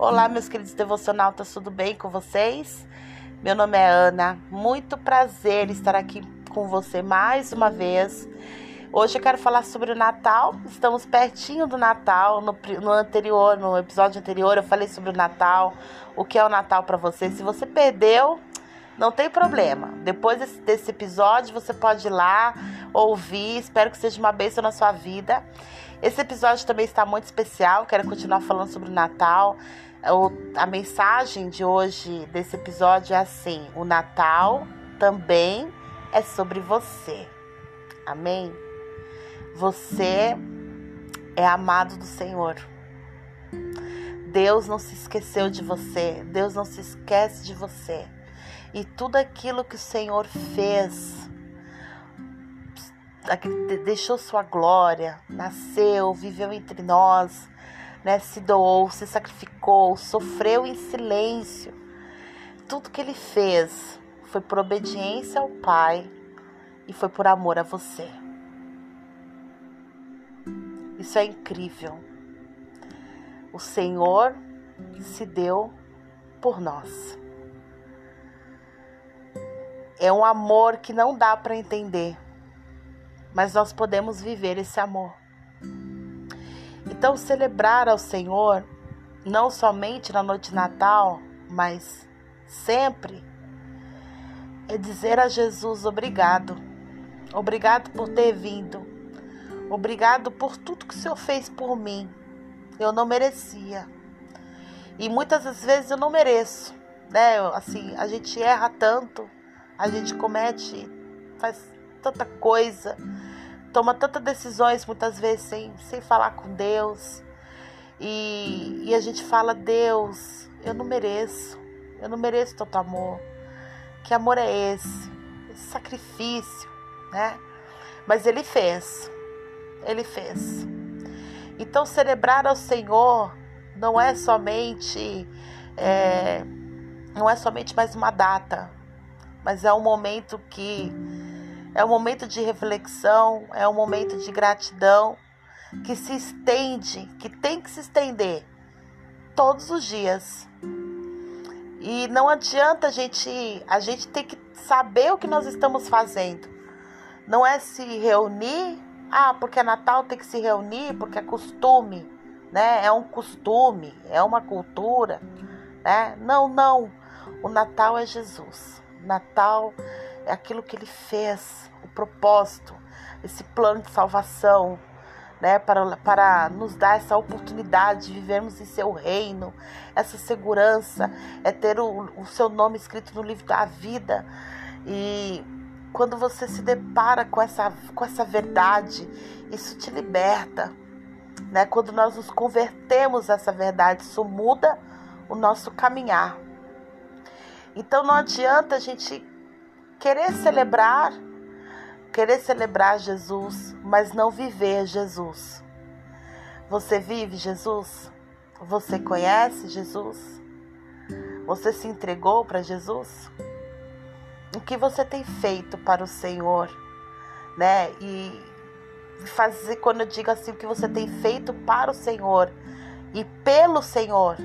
Olá, meus queridos devocionautas, tudo bem com vocês? Meu nome é Ana, muito prazer estar aqui com você mais uma vez. Hoje eu quero falar sobre o Natal. Estamos pertinho do Natal. No, no anterior, no episódio anterior, eu falei sobre o Natal, o que é o Natal para você. Se você perdeu, não tem problema. Depois desse, desse, episódio, você pode ir lá ouvir. Espero que seja uma bênção na sua vida. Esse episódio também está muito especial. Quero continuar falando sobre o Natal. A mensagem de hoje desse episódio é assim: o Natal também é sobre você. Amém? Você é amado do Senhor. Deus não se esqueceu de você. Deus não se esquece de você. E tudo aquilo que o Senhor fez, deixou sua glória, nasceu, viveu entre nós né, se doou, se sacrificou, sofreu em silêncio. Tudo que ele fez foi por obediência ao Pai e foi por amor a você. Isso é incrível. O Senhor se deu por nós. É um amor que não dá para entender, mas nós podemos viver esse amor. Então, celebrar ao Senhor, não somente na noite de Natal, mas sempre, é dizer a Jesus obrigado. Obrigado por ter vindo. Obrigado por tudo que o Senhor fez por mim. Eu não merecia. E muitas das vezes eu não mereço, né? Assim, a gente erra tanto, a gente comete, faz tanta coisa toma tantas decisões muitas vezes sem, sem falar com Deus. E, e a gente fala, Deus, eu não mereço, eu não mereço tanto amor. Que amor é esse? Esse sacrifício, né? Mas ele fez, ele fez. Então celebrar ao Senhor não é somente é, não é somente mais uma data, mas é um momento que é um momento de reflexão, é um momento de gratidão que se estende, que tem que se estender todos os dias. E não adianta a gente, a gente tem que saber o que nós estamos fazendo. Não é se reunir, ah, porque é Natal tem que se reunir, porque é costume, né? É um costume, é uma cultura, né? Não, não. O Natal é Jesus. Natal é aquilo que ele fez, o propósito, esse plano de salvação, né, para, para nos dar essa oportunidade de vivermos em seu reino, essa segurança, é ter o, o seu nome escrito no livro da vida. E quando você se depara com essa, com essa verdade, isso te liberta. Né? Quando nós nos convertemos a essa verdade, isso muda o nosso caminhar. Então não adianta a gente querer celebrar, querer celebrar Jesus, mas não viver Jesus. Você vive Jesus? Você conhece Jesus? Você se entregou para Jesus? O que você tem feito para o Senhor, né? E fazer quando eu digo assim o que você tem feito para o Senhor e pelo Senhor,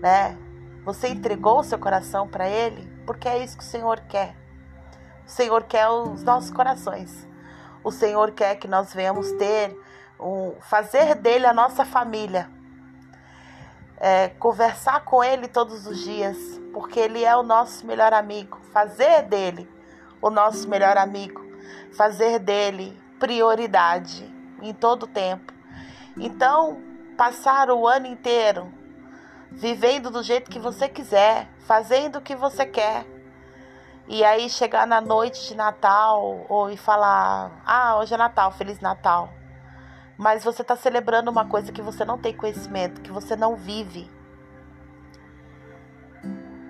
né? Você entregou o seu coração para ele, porque é isso que o Senhor quer. O Senhor quer os nossos corações. O Senhor quer que nós venhamos ter, um, fazer dele a nossa família. É, conversar com ele todos os dias, porque ele é o nosso melhor amigo. Fazer dele o nosso melhor amigo. Fazer dele prioridade em todo o tempo. Então, passar o ano inteiro vivendo do jeito que você quiser, fazendo o que você quer, e aí chegar na noite de Natal ou e falar: "Ah, hoje é Natal, feliz Natal". Mas você está celebrando uma coisa que você não tem conhecimento, que você não vive.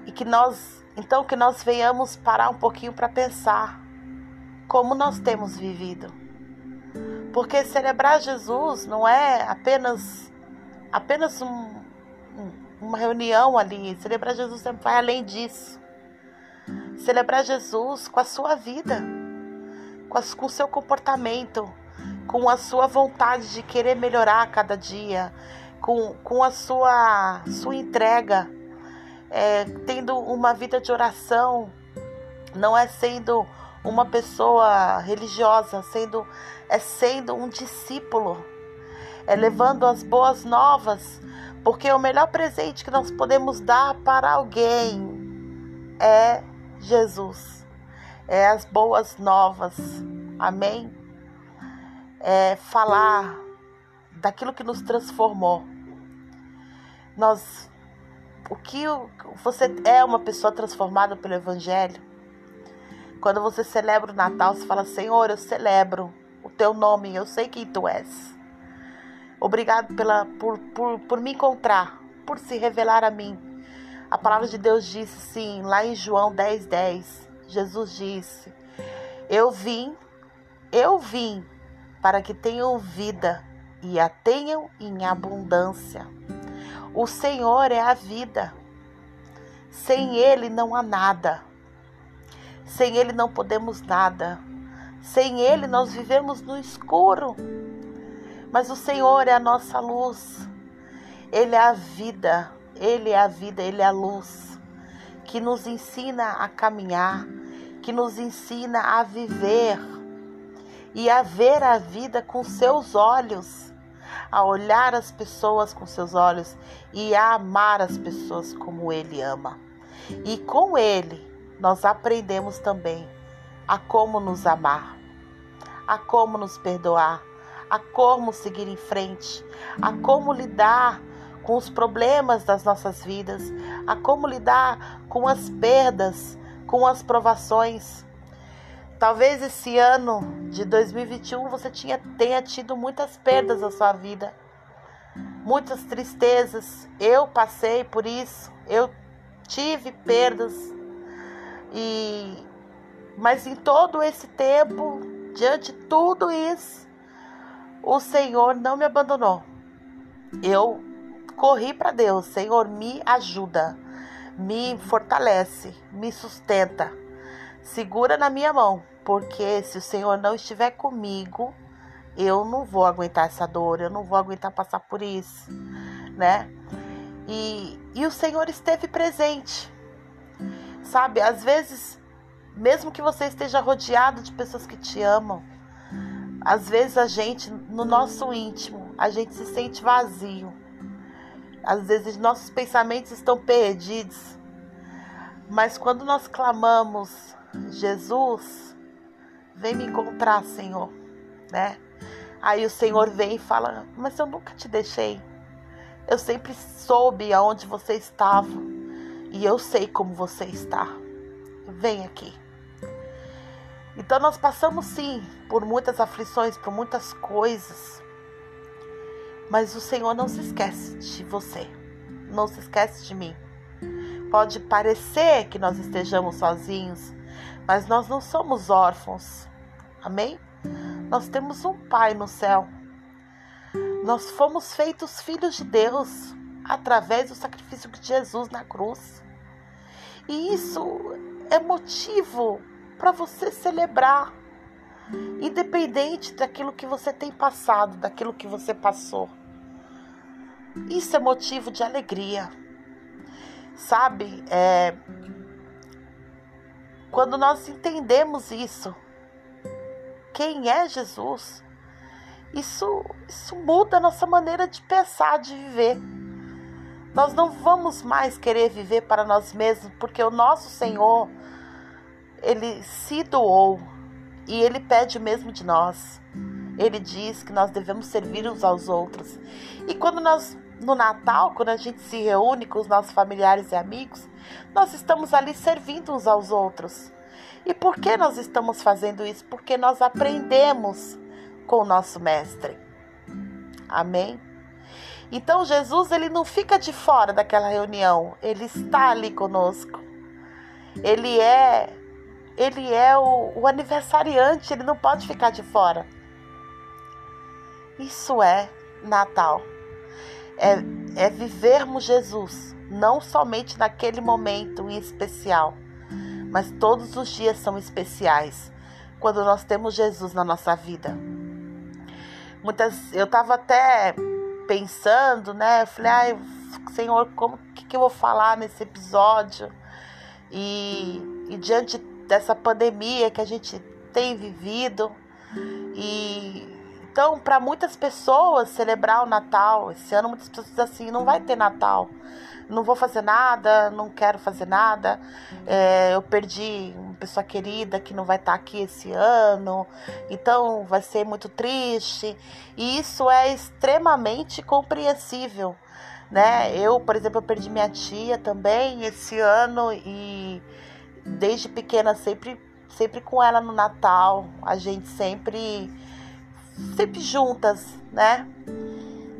E que nós, então que nós venhamos parar um pouquinho para pensar como nós temos vivido. Porque celebrar Jesus não é apenas apenas um, um, uma reunião ali. Celebrar Jesus vai além disso. Celebrar Jesus com a sua vida, com, o seu comportamento, com a sua vontade de querer melhorar a cada dia, com, com a sua, sua entrega, é, tendo uma vida de oração, não é sendo uma pessoa religiosa, sendo é sendo um discípulo, é levando as boas novas, porque o melhor presente que nós podemos dar para alguém é Jesus, é as boas novas, amém? É falar daquilo que nos transformou. Nós, o que você é uma pessoa transformada pelo Evangelho? Quando você celebra o Natal, você fala: Senhor, eu celebro o teu nome, eu sei quem tu és. Obrigado pela, por, por, por me encontrar, por se revelar a mim. A palavra de Deus disse sim, lá em João 10, 10. Jesus disse: Eu vim, eu vim para que tenham vida e a tenham em abundância. O Senhor é a vida. Sem Ele não há nada. Sem Ele não podemos nada. Sem Ele nós vivemos no escuro. Mas o Senhor é a nossa luz. Ele é a vida. Ele é a vida, Ele é a luz que nos ensina a caminhar, que nos ensina a viver e a ver a vida com seus olhos a olhar as pessoas com seus olhos e a amar as pessoas como ele ama. E com ele nós aprendemos também a como nos amar, a como nos perdoar, a como seguir em frente, a como lidar com os problemas das nossas vidas, a como lidar com as perdas, com as provações. Talvez esse ano de 2021 você tinha, tenha tido muitas perdas na sua vida, muitas tristezas. Eu passei por isso, eu tive perdas e mas em todo esse tempo, diante de tudo isso, o Senhor não me abandonou. Eu corri para Deus, Senhor, me ajuda, me fortalece, me sustenta, segura na minha mão porque se o Senhor não estiver comigo, eu não vou aguentar essa dor, eu não vou aguentar passar por isso, né? E, e o Senhor esteve presente, sabe? Às vezes, mesmo que você esteja rodeado de pessoas que te amam, às vezes a gente, no nosso íntimo, a gente se sente vazio. Às vezes nossos pensamentos estão perdidos. Mas quando nós clamamos, Jesus, Vem me encontrar, Senhor, né? Aí o Senhor vem e fala: Mas eu nunca te deixei. Eu sempre soube aonde você estava e eu sei como você está. Vem aqui. Então nós passamos sim por muitas aflições, por muitas coisas. Mas o Senhor não se esquece de você. Não se esquece de mim. Pode parecer que nós estejamos sozinhos, mas nós não somos órfãos. Amém? Nós temos um Pai no céu. Nós fomos feitos filhos de Deus através do sacrifício de Jesus na cruz. E isso é motivo para você celebrar, independente daquilo que você tem passado, daquilo que você passou. Isso é motivo de alegria. Sabe, é, quando nós entendemos isso, quem é Jesus, isso, isso muda a nossa maneira de pensar, de viver. Nós não vamos mais querer viver para nós mesmos, porque o nosso Senhor, ele se doou e ele pede o mesmo de nós. Ele diz que nós devemos servir uns aos outros. E quando nós, no Natal, quando a gente se reúne com os nossos familiares e amigos, nós estamos ali servindo uns aos outros. E por que nós estamos fazendo isso? Porque nós aprendemos com o nosso mestre. Amém? Então Jesus ele não fica de fora daquela reunião, ele está ali conosco. Ele é ele é o, o aniversariante, ele não pode ficar de fora. Isso é Natal. É, é vivermos Jesus, não somente naquele momento especial, mas todos os dias são especiais quando nós temos Jesus na nossa vida. Muitas, eu estava até pensando, né? Eu falei, ai, Senhor, como que, que eu vou falar nesse episódio? E, e diante dessa pandemia que a gente tem vivido, e então, para muitas pessoas celebrar o Natal, esse ano muitas pessoas dizem assim, não vai ter Natal não vou fazer nada, não quero fazer nada. É, eu perdi uma pessoa querida que não vai estar aqui esse ano, então vai ser muito triste. E isso é extremamente compreensível, né? Eu, por exemplo, eu perdi minha tia também esse ano e desde pequena sempre sempre com ela no Natal, a gente sempre sempre juntas, né?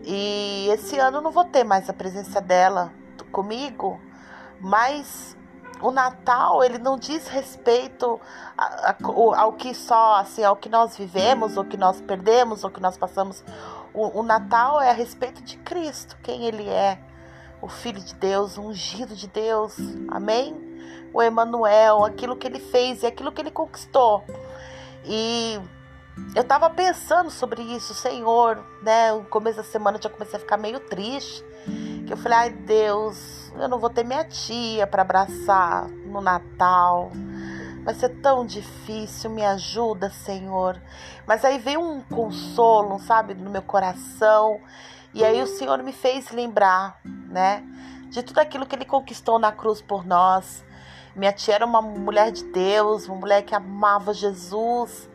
E esse ano não vou ter mais a presença dela comigo, mas o Natal ele não diz respeito ao que só assim ao que nós vivemos, ou que nós perdemos, ou que nós passamos. O, o, Natal é a respeito de Cristo, quem Ele é, o Filho de Deus, o ungido de Deus, Amém. O Emanuel, aquilo que Ele fez e aquilo que Ele conquistou. E eu estava pensando sobre isso, Senhor, né? No começo da semana eu já comecei a ficar meio triste que eu falei, ai Deus, eu não vou ter minha tia para abraçar no Natal. Vai ser tão difícil, me ajuda, Senhor. Mas aí veio um consolo, sabe, no meu coração. E aí o Senhor me fez lembrar, né, de tudo aquilo que ele conquistou na cruz por nós. Minha tia era uma mulher de Deus, uma mulher que amava Jesus,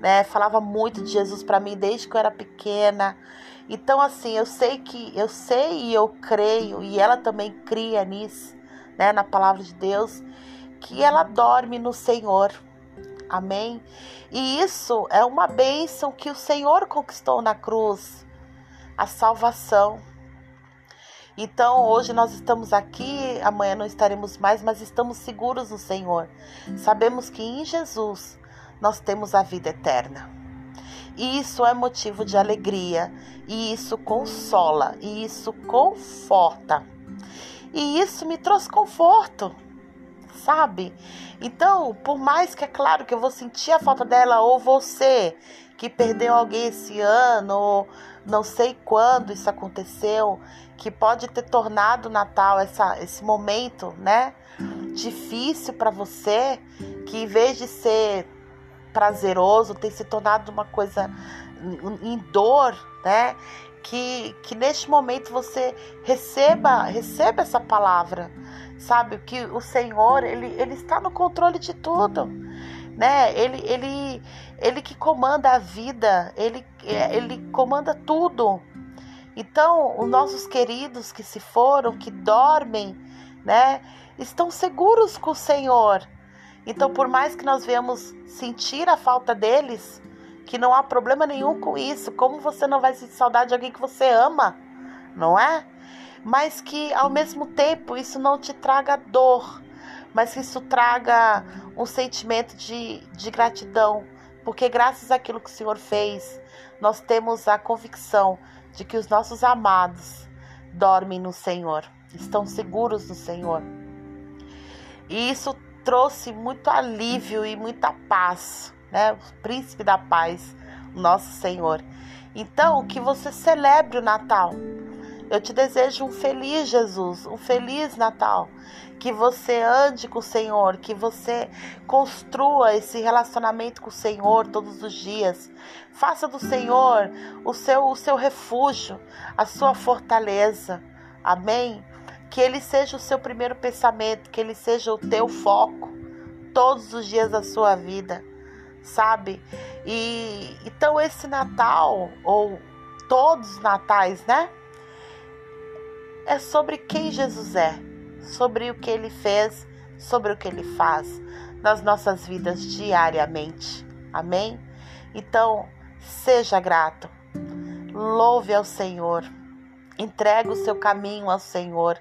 né? Falava muito de Jesus para mim desde que eu era pequena. Então, assim, eu sei que eu sei e eu creio, e ela também cria nisso, né, na palavra de Deus, que ela dorme no Senhor. Amém? E isso é uma bênção que o Senhor conquistou na cruz a salvação. Então, hoje nós estamos aqui, amanhã não estaremos mais, mas estamos seguros no Senhor. Sabemos que em Jesus nós temos a vida eterna. E isso é motivo de alegria, e isso consola, e isso conforta. E isso me trouxe conforto, sabe? Então, por mais que é claro que eu vou sentir a falta dela, ou você que perdeu alguém esse ano, ou não sei quando isso aconteceu, que pode ter tornado o Natal essa, esse momento, né? Difícil para você, que em vez de ser prazeroso, tem se tornado uma coisa em dor, né? Que, que neste momento você receba, receba essa palavra, sabe? Que o Senhor, ele, ele está no controle de tudo, né? Ele, ele, ele que comanda a vida, ele, ele comanda tudo. Então, os nossos queridos que se foram, que dormem, né? Estão seguros com o Senhor então, por mais que nós venhamos sentir a falta deles, que não há problema nenhum com isso, como você não vai sentir saudade de alguém que você ama, não é? Mas que ao mesmo tempo isso não te traga dor, mas que isso traga um sentimento de, de gratidão, porque graças àquilo que o Senhor fez, nós temos a convicção de que os nossos amados dormem no Senhor, estão seguros no Senhor. E isso trouxe muito alívio e muita paz, né? O príncipe da paz, nosso Senhor. Então, que você celebre o Natal. Eu te desejo um feliz Jesus, um feliz Natal. Que você ande com o Senhor, que você construa esse relacionamento com o Senhor todos os dias. Faça do Senhor o seu, o seu refúgio, a sua fortaleza. Amém? Que ele seja o seu primeiro pensamento, que ele seja o teu foco todos os dias da sua vida, sabe? E então esse Natal ou todos os natais, né? É sobre quem Jesus é, sobre o que ele fez, sobre o que ele faz nas nossas vidas diariamente. Amém? Então, seja grato. Louve ao Senhor. Entregue o seu caminho ao Senhor.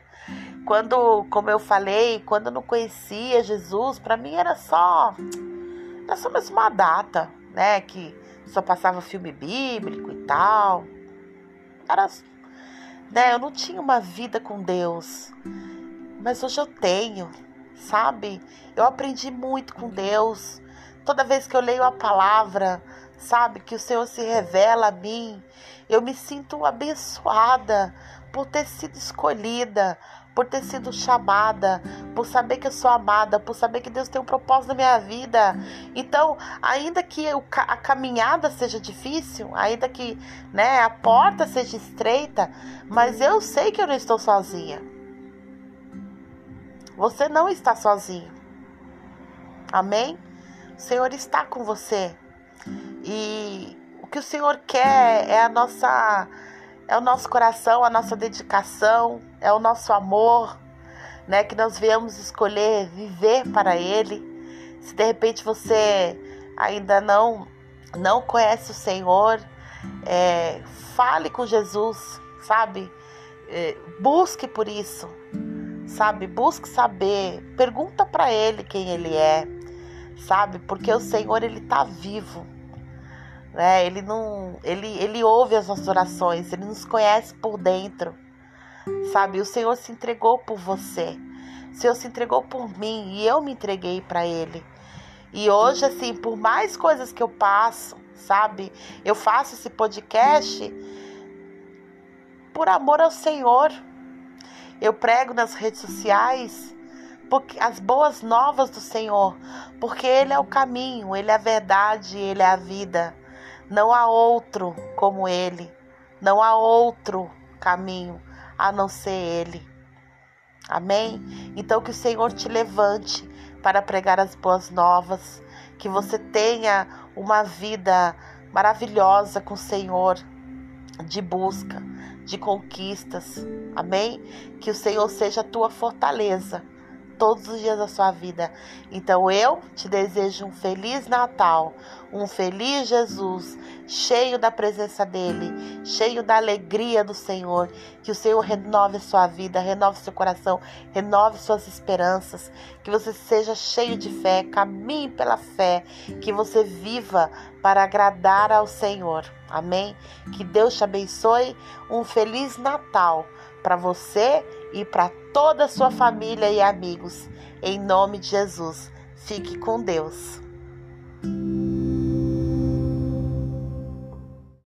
Quando, como eu falei, quando eu não conhecia Jesus, para mim era só era só mais uma data, né, que só passava filme bíblico e tal. Era né, eu não tinha uma vida com Deus. Mas hoje eu tenho, sabe? Eu aprendi muito com Deus. Toda vez que eu leio a palavra, sabe? Que o Senhor se revela a mim. Eu me sinto abençoada por ter sido escolhida, por ter sido chamada, por saber que eu sou amada, por saber que Deus tem um propósito na minha vida. Então, ainda que a caminhada seja difícil, ainda que né, a porta seja estreita, mas eu sei que eu não estou sozinha. Você não está sozinho. Amém? O Senhor está com você. E o que o Senhor quer é a nossa é o nosso coração, a nossa dedicação, é o nosso amor, né? Que nós viemos escolher viver para Ele. Se de repente você ainda não não conhece o Senhor, é, fale com Jesus, sabe? É, busque por isso, sabe? Busque saber, pergunta para Ele quem Ele é, sabe? Porque o Senhor ele está vivo né? Ele não, ele, ele ouve as nossas orações, ele nos conhece por dentro, sabe? O Senhor se entregou por você, o Senhor se entregou por mim e eu me entreguei para Ele. E hoje, assim, por mais coisas que eu passo, sabe? Eu faço esse podcast por amor ao Senhor. Eu prego nas redes sociais porque as boas novas do Senhor, porque Ele é o caminho, Ele é a verdade, Ele é a vida. Não há outro como Ele. Não há outro caminho a não ser Ele. Amém? Então que o Senhor te levante para pregar as boas novas, que você tenha uma vida maravilhosa com o Senhor, de busca, de conquistas. Amém? Que o Senhor seja a tua fortaleza todos os dias da sua vida. Então eu te desejo um feliz Natal, um feliz Jesus, cheio da presença dele, cheio da alegria do Senhor. Que o Senhor renove a sua vida, renove seu coração, renove suas esperanças. Que você seja cheio de fé, caminhe pela fé, que você viva para agradar ao Senhor. Amém? Que Deus te abençoe. Um feliz Natal para você e para toda a sua família e amigos. Em nome de Jesus. Fique com Deus.